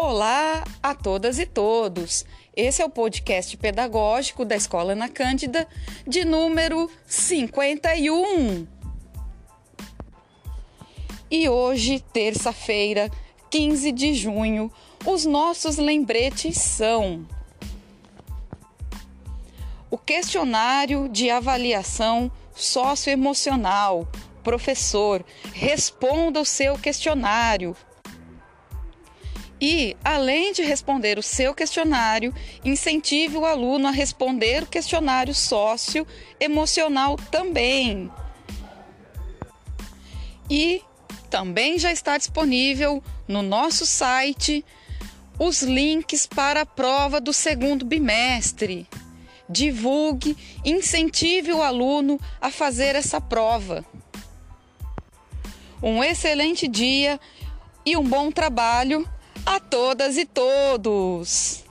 Olá a todas e todos. Esse é o podcast pedagógico da Escola Ana Cândida, de número 51. E hoje, terça-feira, 15 de junho, os nossos lembretes são: o questionário de avaliação socioemocional. Professor, responda o seu questionário e, além de responder o seu questionário, incentive o aluno a responder o questionário socioemocional também. E também já está disponível no nosso site os links para a prova do segundo bimestre. Divulgue, incentive o aluno a fazer essa prova. Um excelente dia e um bom trabalho a todas e todos!